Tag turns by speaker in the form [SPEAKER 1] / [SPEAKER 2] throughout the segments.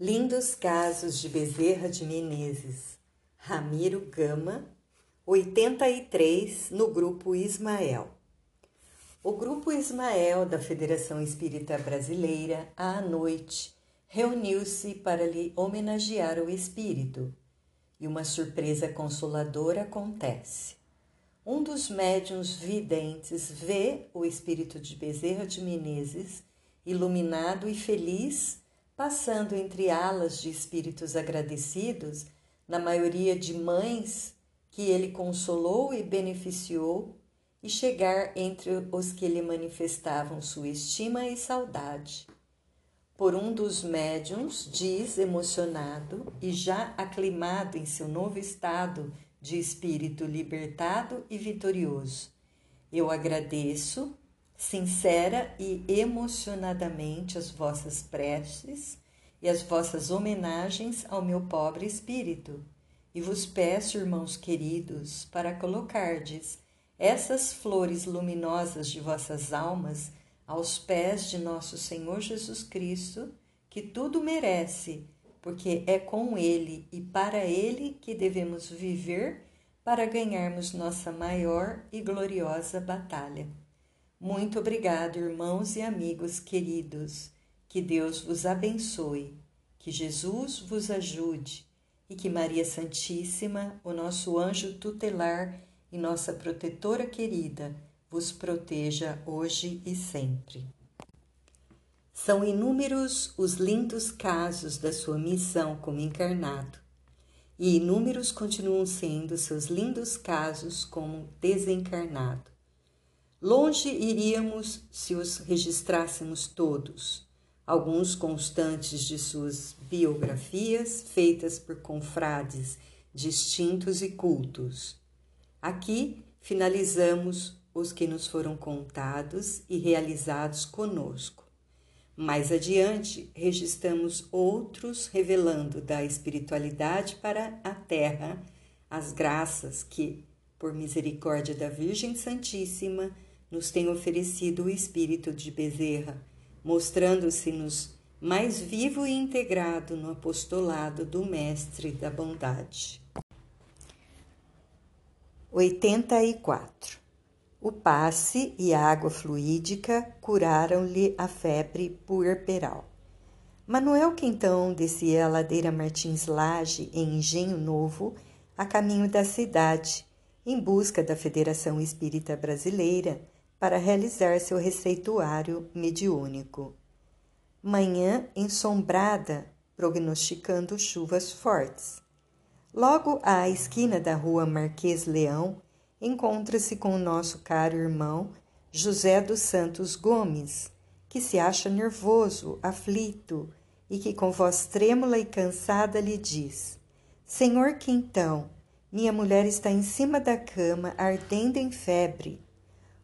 [SPEAKER 1] Lindos casos de Bezerra de Menezes. Ramiro Gama, 83, no grupo Ismael. O grupo Ismael da Federação Espírita Brasileira, à noite, reuniu-se para lhe homenagear o espírito. E uma surpresa consoladora acontece. Um dos médiuns videntes vê o espírito de Bezerra de Menezes, iluminado e feliz, passando entre alas de espíritos agradecidos, na maioria de mães que ele consolou e beneficiou, e chegar entre os que lhe manifestavam sua estima e saudade. Por um dos médiums, diz emocionado e já aclimado em seu novo estado de espírito libertado e vitorioso. Eu agradeço sincera e emocionadamente as vossas preces e as vossas homenagens ao meu pobre espírito, e vos peço, irmãos queridos, para colocardes essas flores luminosas de vossas almas aos pés de nosso Senhor Jesus Cristo, que tudo merece, porque é com Ele e para Ele que devemos viver para ganharmos nossa maior e gloriosa batalha. Muito obrigado, irmãos e amigos queridos. Que Deus vos abençoe, que Jesus vos ajude e que Maria Santíssima, o nosso anjo tutelar e nossa protetora querida, vos proteja hoje e sempre. São inúmeros os lindos casos da sua missão como encarnado, e inúmeros continuam sendo seus lindos casos como desencarnado. Longe iríamos se os registrássemos todos, alguns constantes de suas biografias feitas por confrades distintos e cultos. Aqui finalizamos os que nos foram contados e realizados conosco. Mais adiante, registramos outros revelando da espiritualidade para a terra as graças que, por misericórdia da Virgem Santíssima, nos tem oferecido o espírito de Bezerra, mostrando-se-nos mais vivo e integrado no apostolado do Mestre da Bondade. 84. O passe e a água fluídica curaram-lhe a febre puerperal. Manuel Quintão descia a ladeira Martins Lage em Engenho Novo, a caminho da cidade, em busca da Federação Espírita Brasileira, para realizar seu receituário mediúnico. Manhã ensombrada, prognosticando chuvas fortes. Logo à esquina da rua Marquês Leão, encontra-se com o nosso caro irmão José dos Santos Gomes, que se acha nervoso, aflito e que com voz trêmula e cansada lhe diz: Senhor Quintão, minha mulher está em cima da cama, ardendo em febre.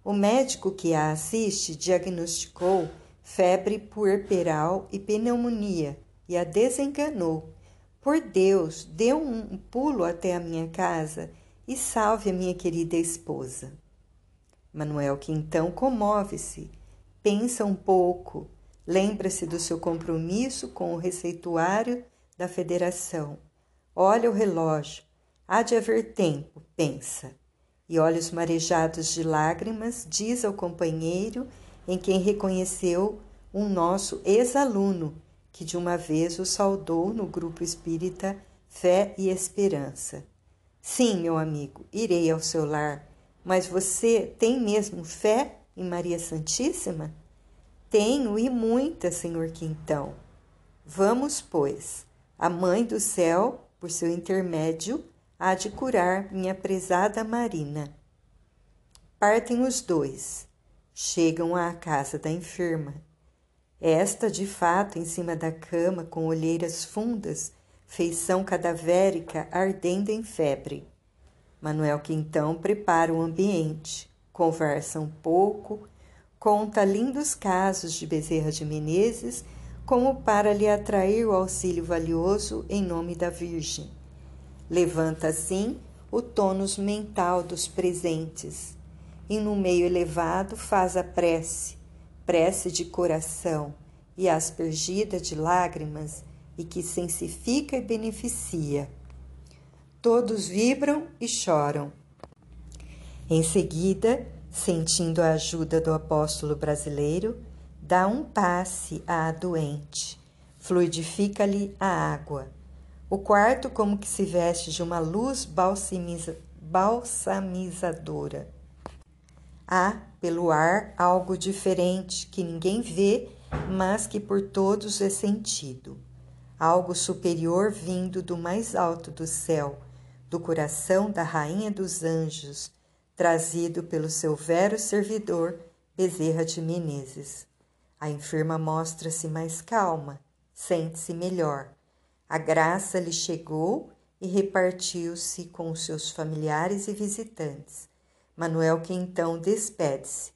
[SPEAKER 1] O médico que a assiste diagnosticou febre puerperal e pneumonia e a desenganou. Por Deus, dê um pulo até a minha casa e salve a minha querida esposa. Manuel que então comove-se, pensa um pouco, lembra-se do seu compromisso com o receituário da federação. Olha o relógio, há de haver tempo, pensa e olhos marejados de lágrimas, diz ao companheiro em quem reconheceu um nosso ex-aluno que de uma vez o saudou no grupo espírita Fé e Esperança. Sim, meu amigo, irei ao seu lar, mas você tem mesmo fé em Maria Santíssima? Tenho e muita, senhor Quintão. Vamos, pois, a Mãe do Céu, por seu intermédio, há de curar minha prezada Marina. Partem os dois, chegam à casa da enferma. Esta, de fato, em cima da cama, com olheiras fundas, feição cadavérica, ardendo em febre. Manuel Quintão prepara o ambiente, conversa um pouco, conta lindos casos de Bezerra de Menezes, como para lhe atrair o auxílio valioso em nome da Virgem. Levanta assim o tônus mental dos presentes e no meio elevado faz a prece, prece de coração e aspergida de lágrimas, e que sensifica e beneficia. Todos vibram e choram. Em seguida, sentindo a ajuda do apóstolo brasileiro, dá um passe à doente, fluidifica-lhe a água. O quarto, como que se veste de uma luz balsamiza, balsamizadora. Há, pelo ar, algo diferente que ninguém vê, mas que por todos é sentido. Algo superior vindo do mais alto do céu, do coração da Rainha dos Anjos, trazido pelo seu vero servidor Bezerra de Menezes. A enferma mostra-se mais calma, sente-se melhor. A graça lhe chegou e repartiu-se com os seus familiares e visitantes. Manuel que então despede-se.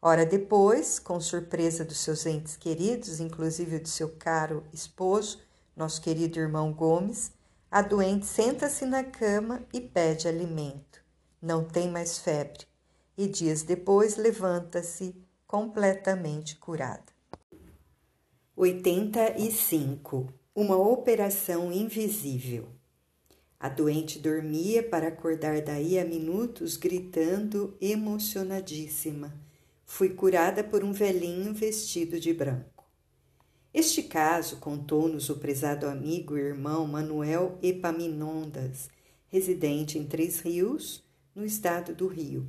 [SPEAKER 1] Hora depois, com surpresa dos seus entes queridos, inclusive do seu caro esposo, nosso querido irmão Gomes, a doente senta-se na cama e pede alimento não tem mais febre e dias depois levanta-se completamente curada. 85. Uma operação invisível. A doente dormia para acordar daí a minutos, gritando emocionadíssima. Fui curada por um velhinho vestido de branco. Este caso contou-nos o prezado amigo e irmão Manuel Epaminondas, residente em Três Rios, no estado do Rio.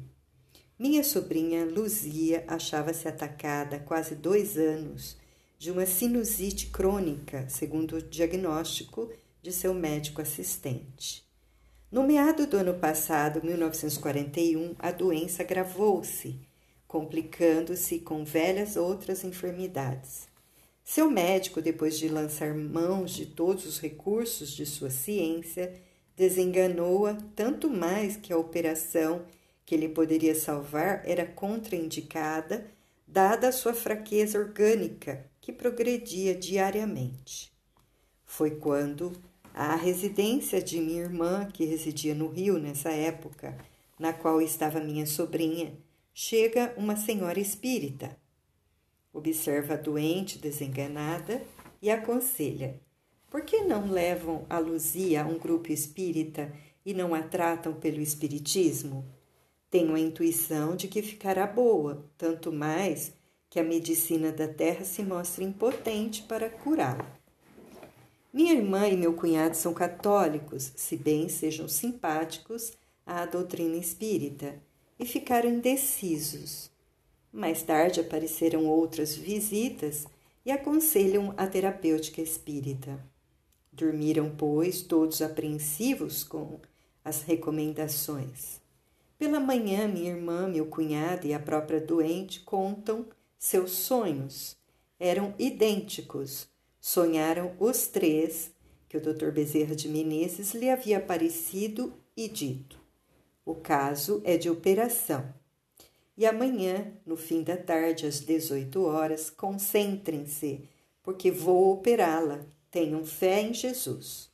[SPEAKER 1] Minha sobrinha Luzia achava-se atacada há quase dois anos de uma sinusite crônica, segundo o diagnóstico de seu médico assistente. No meado do ano passado, 1941, a doença agravou-se, complicando-se com velhas outras enfermidades. Seu médico, depois de lançar mãos de todos os recursos de sua ciência, desenganou-a tanto mais que a operação que lhe poderia salvar era contraindicada, dada a sua fraqueza orgânica, que progredia diariamente. Foi quando, à residência de minha irmã, que residia no Rio nessa época, na qual estava minha sobrinha, chega uma senhora espírita. Observa a doente desenganada e aconselha: por que não levam a Luzia a um grupo espírita e não a tratam pelo espiritismo? Tenho a intuição de que ficará boa, tanto mais que a medicina da terra se mostra impotente para curá-la. Minha irmã e meu cunhado são católicos, se bem sejam simpáticos à doutrina espírita, e ficaram indecisos. Mais tarde apareceram outras visitas e aconselham a terapêutica espírita. Dormiram, pois, todos apreensivos com as recomendações. Pela manhã, minha irmã, meu cunhado e a própria doente contam seus sonhos. Eram idênticos. Sonharam os três que o Dr. Bezerra de Menezes lhe havia aparecido e dito. O caso é de operação. E amanhã, no fim da tarde, às 18 horas, concentrem-se, porque vou operá-la Tenham fé em Jesus.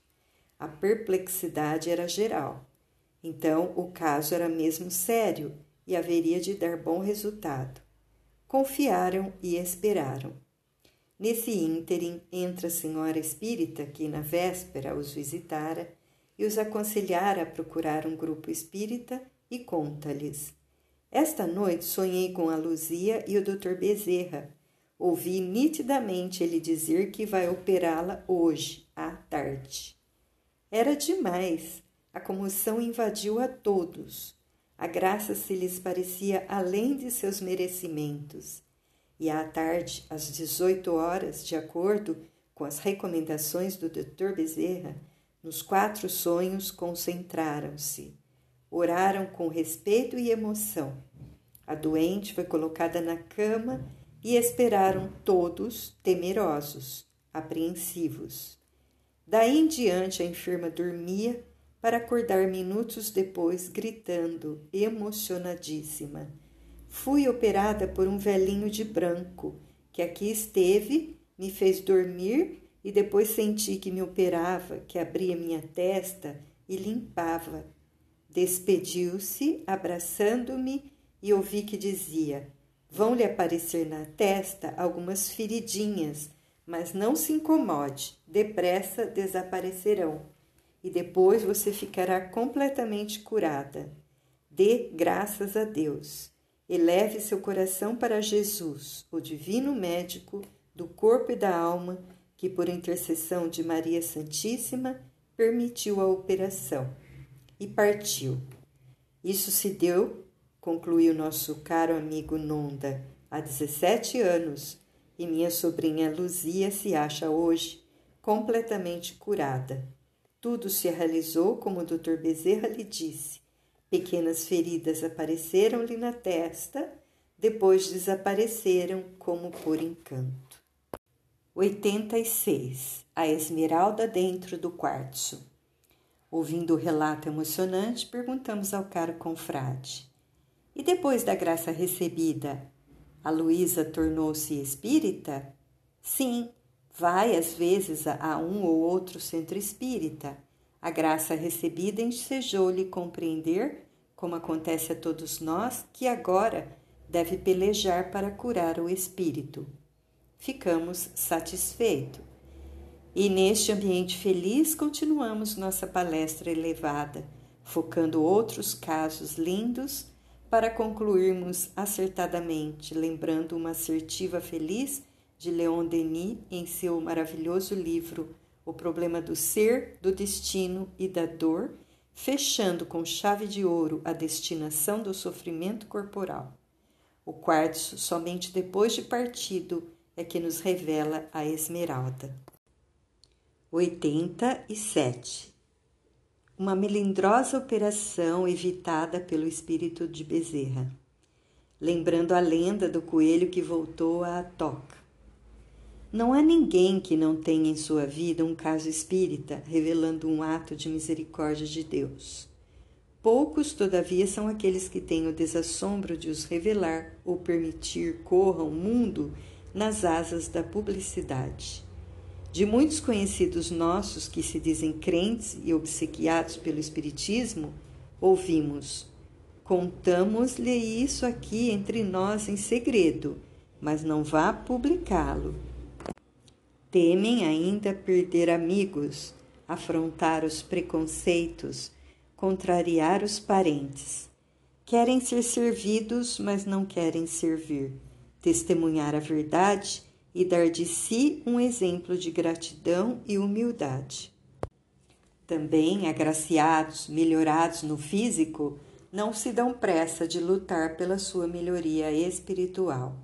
[SPEAKER 1] A perplexidade era geral. Então, o caso era mesmo sério e haveria de dar bom resultado. Confiaram e esperaram. Nesse ínterim entra a senhora espírita que na véspera os visitara e os aconselhara a procurar um grupo espírita e conta-lhes. Esta noite sonhei com a Luzia e o Dr. Bezerra, Ouvi nitidamente ele dizer que vai operá-la hoje, à tarde. Era demais. A comoção invadiu a todos. A graça se lhes parecia além de seus merecimentos. E à tarde, às 18 horas, de acordo com as recomendações do Dr. Bezerra, nos quatro sonhos concentraram-se. Oraram com respeito e emoção. A doente foi colocada na cama e esperaram todos temerosos, apreensivos. Daí em diante a enferma dormia para acordar minutos depois gritando, emocionadíssima. Fui operada por um velhinho de branco que aqui esteve, me fez dormir e depois senti que me operava, que abria minha testa e limpava. Despediu-se, abraçando-me, e ouvi que dizia: Vão lhe aparecer na testa algumas feridinhas, mas não se incomode, depressa desaparecerão e depois você ficará completamente curada. Dê graças a Deus. Eleve seu coração para Jesus, o divino médico do corpo e da alma, que por intercessão de Maria Santíssima permitiu a operação. E partiu. Isso se deu, concluiu nosso caro amigo Nonda, há 17 anos, e minha sobrinha Luzia se acha hoje completamente curada. Tudo se realizou como o Dr. Bezerra lhe disse. Pequenas feridas apareceram-lhe na testa, depois desapareceram como por encanto. 86. A esmeralda dentro do quartzo. Ouvindo o relato emocionante, perguntamos ao caro confrade: E depois da graça recebida, a Luísa tornou-se espírita? Sim, Vai, às vezes, a um ou outro centro espírita. A graça recebida ensejou-lhe compreender, como acontece a todos nós, que agora deve pelejar para curar o espírito. Ficamos satisfeitos. E neste ambiente feliz continuamos nossa palestra elevada, focando outros casos lindos para concluirmos acertadamente, lembrando uma assertiva feliz de Leon Denis em seu maravilhoso livro O Problema do Ser, do Destino e da Dor, fechando com chave de ouro a destinação do sofrimento corporal. O quartzo, somente depois de partido, é que nos revela a esmeralda. 87. Uma melindrosa operação evitada pelo espírito de Bezerra. Lembrando a lenda do coelho que voltou à toca. Não há ninguém que não tenha em sua vida um caso espírita revelando um ato de misericórdia de Deus. Poucos, todavia, são aqueles que têm o desassombro de os revelar ou permitir corram o mundo nas asas da publicidade. De muitos conhecidos nossos que se dizem crentes e obsequiados pelo Espiritismo, ouvimos: Contamos-lhe isso aqui entre nós em segredo, mas não vá publicá-lo. Temem ainda perder amigos, afrontar os preconceitos, contrariar os parentes. Querem ser servidos, mas não querem servir, testemunhar a verdade e dar de si um exemplo de gratidão e humildade. Também agraciados, melhorados no físico, não se dão pressa de lutar pela sua melhoria espiritual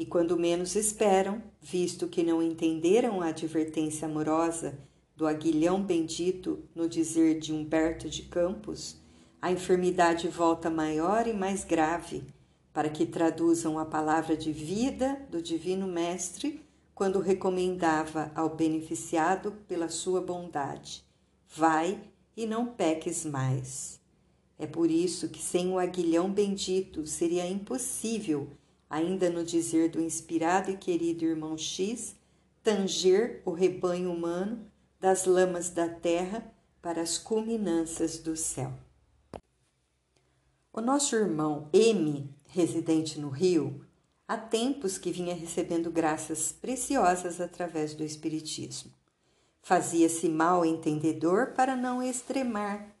[SPEAKER 1] e quando menos esperam, visto que não entenderam a advertência amorosa do aguilhão bendito no dizer de Humberto de Campos, a enfermidade volta maior e mais grave, para que traduzam a palavra de vida do Divino Mestre quando recomendava ao beneficiado pela sua bondade: Vai e não peques mais. É por isso que sem o aguilhão bendito seria impossível ainda no dizer do inspirado e querido irmão X, tanger o rebanho humano das lamas da terra para as culminâncias do céu. O nosso irmão M, residente no Rio, há tempos que vinha recebendo graças preciosas através do Espiritismo. Fazia-se mal entendedor para não extremar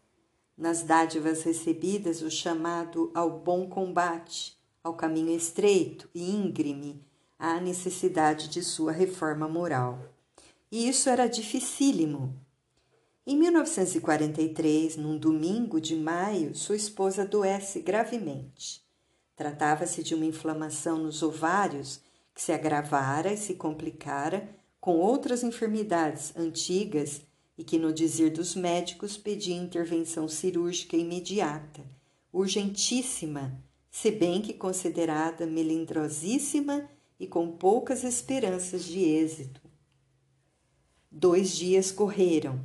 [SPEAKER 1] nas dádivas recebidas o chamado ao bom combate, ao caminho estreito e íngreme à necessidade de sua reforma moral. E isso era dificílimo. Em 1943, num domingo de maio, sua esposa adoece gravemente. Tratava-se de uma inflamação nos ovários que se agravara e se complicara com outras enfermidades antigas e que, no dizer dos médicos, pedia intervenção cirúrgica imediata, urgentíssima, se bem que considerada melindrosíssima e com poucas esperanças de êxito. Dois dias correram,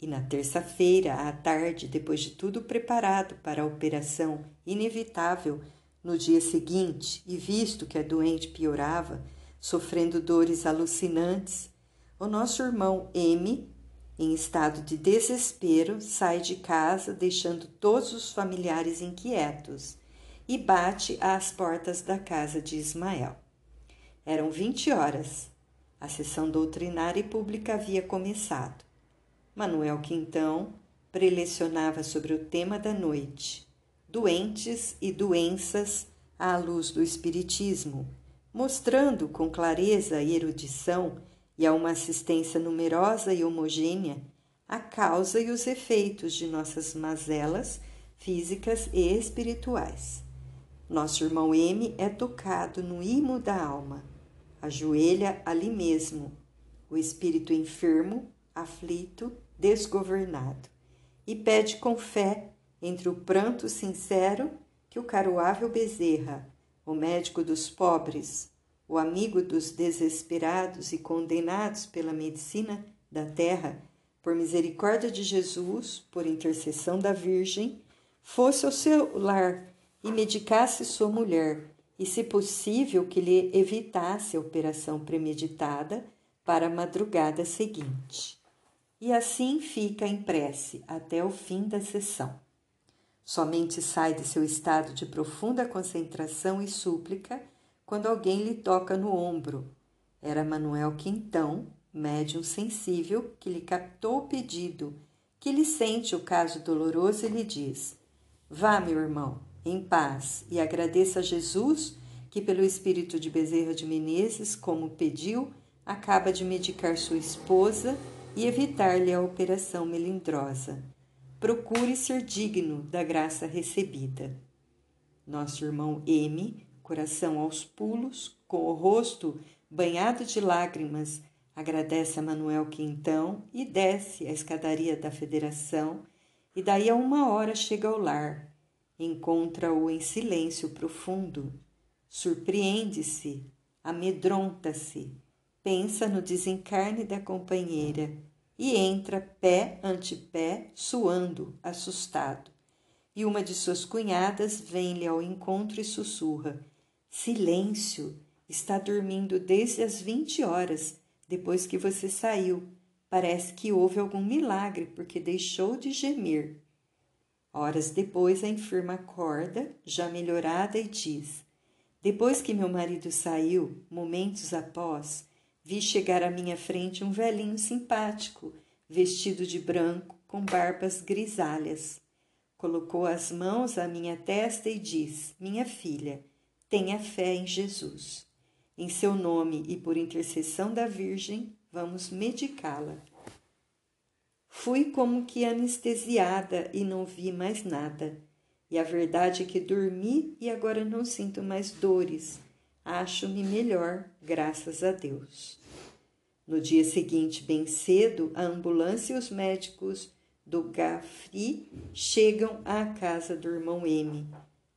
[SPEAKER 1] e na terça-feira, à tarde, depois de tudo preparado para a operação inevitável no dia seguinte, e visto que a doente piorava, sofrendo dores alucinantes, o nosso irmão M, em estado de desespero, sai de casa, deixando todos os familiares inquietos e bate às portas da casa de Ismael. Eram vinte horas. A sessão doutrinária e pública havia começado. Manuel Quintão prelecionava sobre o tema da noite: doentes e doenças à luz do Espiritismo, mostrando com clareza e erudição e a uma assistência numerosa e homogênea a causa e os efeitos de nossas mazelas físicas e espirituais. Nosso irmão M é tocado no imo da alma, ajoelha ali mesmo, o espírito enfermo, aflito, desgovernado, e pede com fé, entre o pranto sincero, que o caruável Bezerra, o médico dos pobres, o amigo dos desesperados e condenados pela medicina da terra, por misericórdia de Jesus, por intercessão da Virgem, fosse ao seu lar e medicasse sua mulher, e, se possível, que lhe evitasse a operação premeditada para a madrugada seguinte. E assim fica em prece até o fim da sessão. Somente sai de seu estado de profunda concentração e súplica quando alguém lhe toca no ombro. Era Manuel Quintão, médium sensível que lhe captou o pedido, que lhe sente o caso doloroso e lhe diz: Vá, meu irmão, em paz, e agradeça a Jesus que, pelo espírito de Bezerra de Menezes, como pediu, acaba de medicar sua esposa e evitar-lhe a operação melindrosa. Procure ser digno da graça recebida. Nosso irmão M, coração aos pulos, com o rosto banhado de lágrimas, Agradece a Manuel Quintão e desce a escadaria da federação, e daí a uma hora chega ao lar. Encontra-o em silêncio profundo. Surpreende-se, amedronta-se, pensa no desencarne da companheira e entra pé ante pé, suando, assustado. E uma de suas cunhadas vem-lhe ao encontro e sussurra: Silêncio! Está dormindo desde as vinte horas depois que você saiu. Parece que houve algum milagre, porque deixou de gemer. Horas depois, a enferma acorda, já melhorada, e diz: Depois que meu marido saiu, momentos após, vi chegar à minha frente um velhinho simpático, vestido de branco, com barbas grisalhas. Colocou as mãos à minha testa e diz: Minha filha, tenha fé em Jesus. Em seu nome e por intercessão da Virgem, vamos medicá-la. Fui como que anestesiada e não vi mais nada. E a verdade é que dormi e agora não sinto mais dores. Acho-me melhor, graças a Deus. No dia seguinte, bem cedo, a ambulância e os médicos do Gafri chegam à casa do irmão M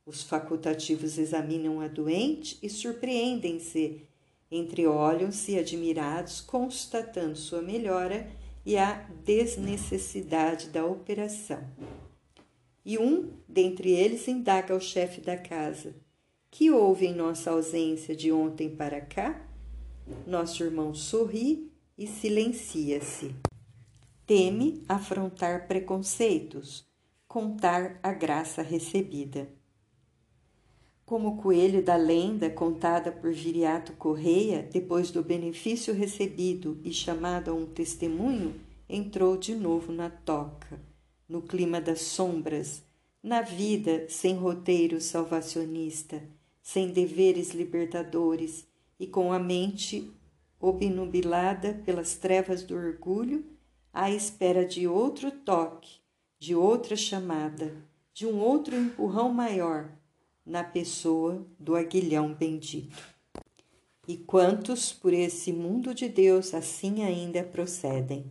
[SPEAKER 1] os facultativos examinam a doente e surpreendem-se, entreolham-se admirados, constatando sua melhora e a desnecessidade da operação. E um dentre eles indaga ao chefe da casa: Que houve em nossa ausência de ontem para cá? Nosso irmão sorri e silencia-se. Teme afrontar preconceitos, contar a graça recebida como o coelho da lenda contada por Viriato Correia, depois do benefício recebido e chamado a um testemunho, entrou de novo na toca, no clima das sombras, na vida sem roteiro salvacionista, sem deveres libertadores e com a mente obnubilada pelas trevas do orgulho, à espera de outro toque, de outra chamada, de um outro empurrão maior na pessoa do aguilhão bendito. E quantos por esse mundo de Deus assim ainda procedem?